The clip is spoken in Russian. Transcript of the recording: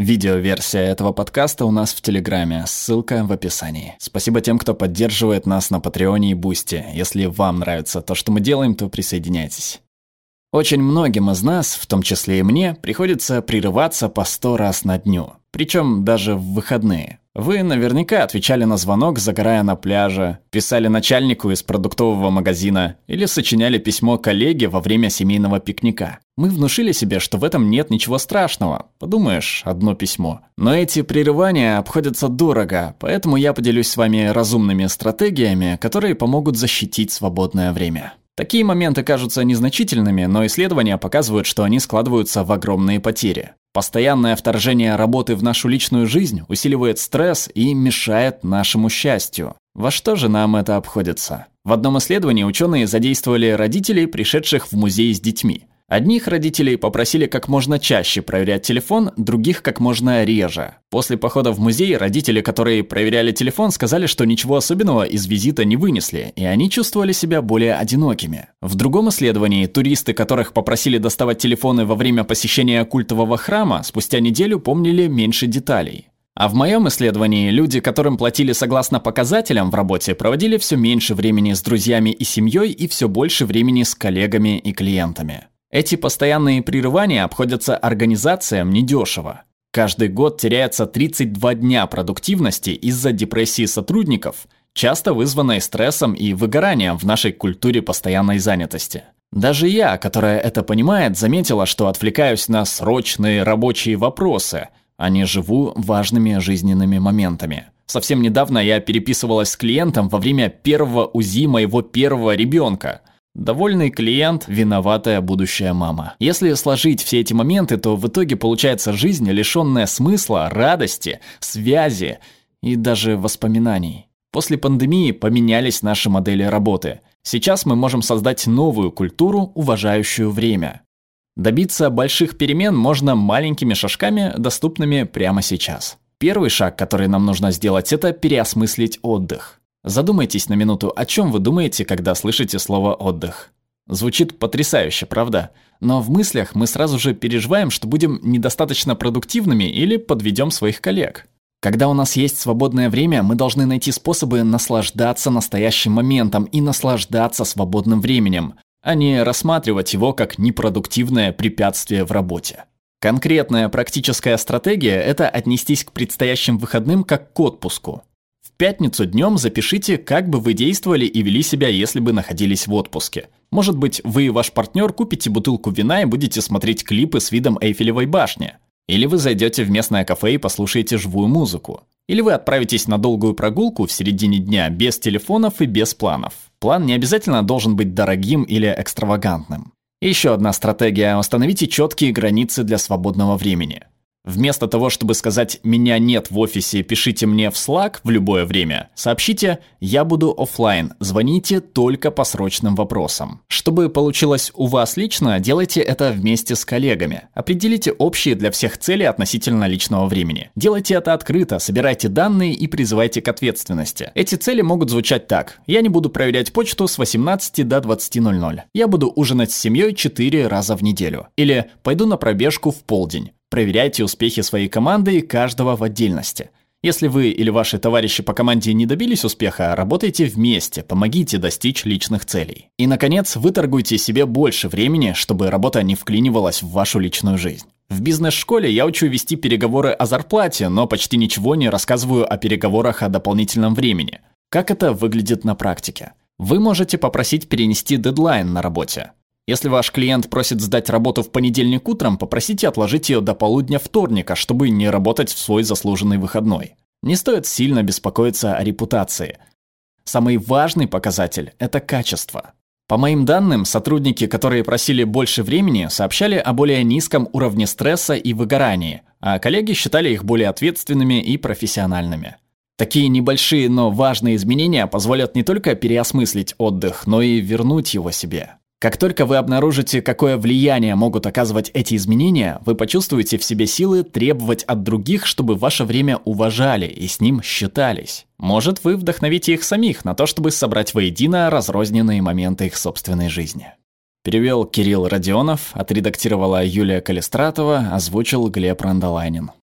Видеоверсия этого подкаста у нас в Телеграме, ссылка в описании. Спасибо тем, кто поддерживает нас на Патреоне и Бусти. Если вам нравится то, что мы делаем, то присоединяйтесь. Очень многим из нас, в том числе и мне, приходится прерываться по сто раз на дню. Причем даже в выходные. Вы наверняка отвечали на звонок, загорая на пляже, писали начальнику из продуктового магазина или сочиняли письмо коллеге во время семейного пикника. Мы внушили себе, что в этом нет ничего страшного. Подумаешь, одно письмо. Но эти прерывания обходятся дорого, поэтому я поделюсь с вами разумными стратегиями, которые помогут защитить свободное время. Такие моменты кажутся незначительными, но исследования показывают, что они складываются в огромные потери. Постоянное вторжение работы в нашу личную жизнь усиливает стресс и мешает нашему счастью. Во что же нам это обходится? В одном исследовании ученые задействовали родителей, пришедших в музей с детьми. Одних родителей попросили как можно чаще проверять телефон, других как можно реже. После похода в музей родители, которые проверяли телефон, сказали, что ничего особенного из визита не вынесли, и они чувствовали себя более одинокими. В другом исследовании туристы, которых попросили доставать телефоны во время посещения культового храма, спустя неделю помнили меньше деталей. А в моем исследовании люди, которым платили согласно показателям в работе, проводили все меньше времени с друзьями и семьей и все больше времени с коллегами и клиентами. Эти постоянные прерывания обходятся организациям недешево. Каждый год теряется 32 дня продуктивности из-за депрессии сотрудников, часто вызванной стрессом и выгоранием в нашей культуре постоянной занятости. Даже я, которая это понимает, заметила, что отвлекаюсь на срочные рабочие вопросы, а не живу важными жизненными моментами. Совсем недавно я переписывалась с клиентом во время первого УЗИ моего первого ребенка – Довольный клиент – виноватая будущая мама. Если сложить все эти моменты, то в итоге получается жизнь, лишенная смысла, радости, связи и даже воспоминаний. После пандемии поменялись наши модели работы. Сейчас мы можем создать новую культуру, уважающую время. Добиться больших перемен можно маленькими шажками, доступными прямо сейчас. Первый шаг, который нам нужно сделать, это переосмыслить отдых. Задумайтесь на минуту, о чем вы думаете, когда слышите слово «отдых». Звучит потрясающе, правда? Но в мыслях мы сразу же переживаем, что будем недостаточно продуктивными или подведем своих коллег. Когда у нас есть свободное время, мы должны найти способы наслаждаться настоящим моментом и наслаждаться свободным временем, а не рассматривать его как непродуктивное препятствие в работе. Конкретная практическая стратегия – это отнестись к предстоящим выходным как к отпуску пятницу днем запишите, как бы вы действовали и вели себя, если бы находились в отпуске. Может быть, вы и ваш партнер купите бутылку вина и будете смотреть клипы с видом Эйфелевой башни. Или вы зайдете в местное кафе и послушаете живую музыку. Или вы отправитесь на долгую прогулку в середине дня без телефонов и без планов. План не обязательно должен быть дорогим или экстравагантным. Еще одна стратегия – установите четкие границы для свободного времени. Вместо того, чтобы сказать «меня нет в офисе, пишите мне в Slack в любое время», сообщите «я буду офлайн, звоните только по срочным вопросам». Чтобы получилось у вас лично, делайте это вместе с коллегами. Определите общие для всех цели относительно личного времени. Делайте это открыто, собирайте данные и призывайте к ответственности. Эти цели могут звучать так. Я не буду проверять почту с 18 до 20.00. Я буду ужинать с семьей 4 раза в неделю. Или пойду на пробежку в полдень. Проверяйте успехи своей команды и каждого в отдельности. Если вы или ваши товарищи по команде не добились успеха, работайте вместе, помогите достичь личных целей. И, наконец, выторгуйте себе больше времени, чтобы работа не вклинивалась в вашу личную жизнь. В бизнес-школе я учу вести переговоры о зарплате, но почти ничего не рассказываю о переговорах о дополнительном времени. Как это выглядит на практике? Вы можете попросить перенести дедлайн на работе. Если ваш клиент просит сдать работу в понедельник утром, попросите отложить ее до полудня вторника, чтобы не работать в свой заслуженный выходной. Не стоит сильно беспокоиться о репутации. Самый важный показатель – это качество. По моим данным, сотрудники, которые просили больше времени, сообщали о более низком уровне стресса и выгорании, а коллеги считали их более ответственными и профессиональными. Такие небольшие, но важные изменения позволят не только переосмыслить отдых, но и вернуть его себе. Как только вы обнаружите, какое влияние могут оказывать эти изменения, вы почувствуете в себе силы требовать от других, чтобы ваше время уважали и с ним считались. Может, вы вдохновите их самих на то, чтобы собрать воедино разрозненные моменты их собственной жизни. Перевел Кирилл Родионов, отредактировала Юлия Калистратова, озвучил Глеб Рандолайнин.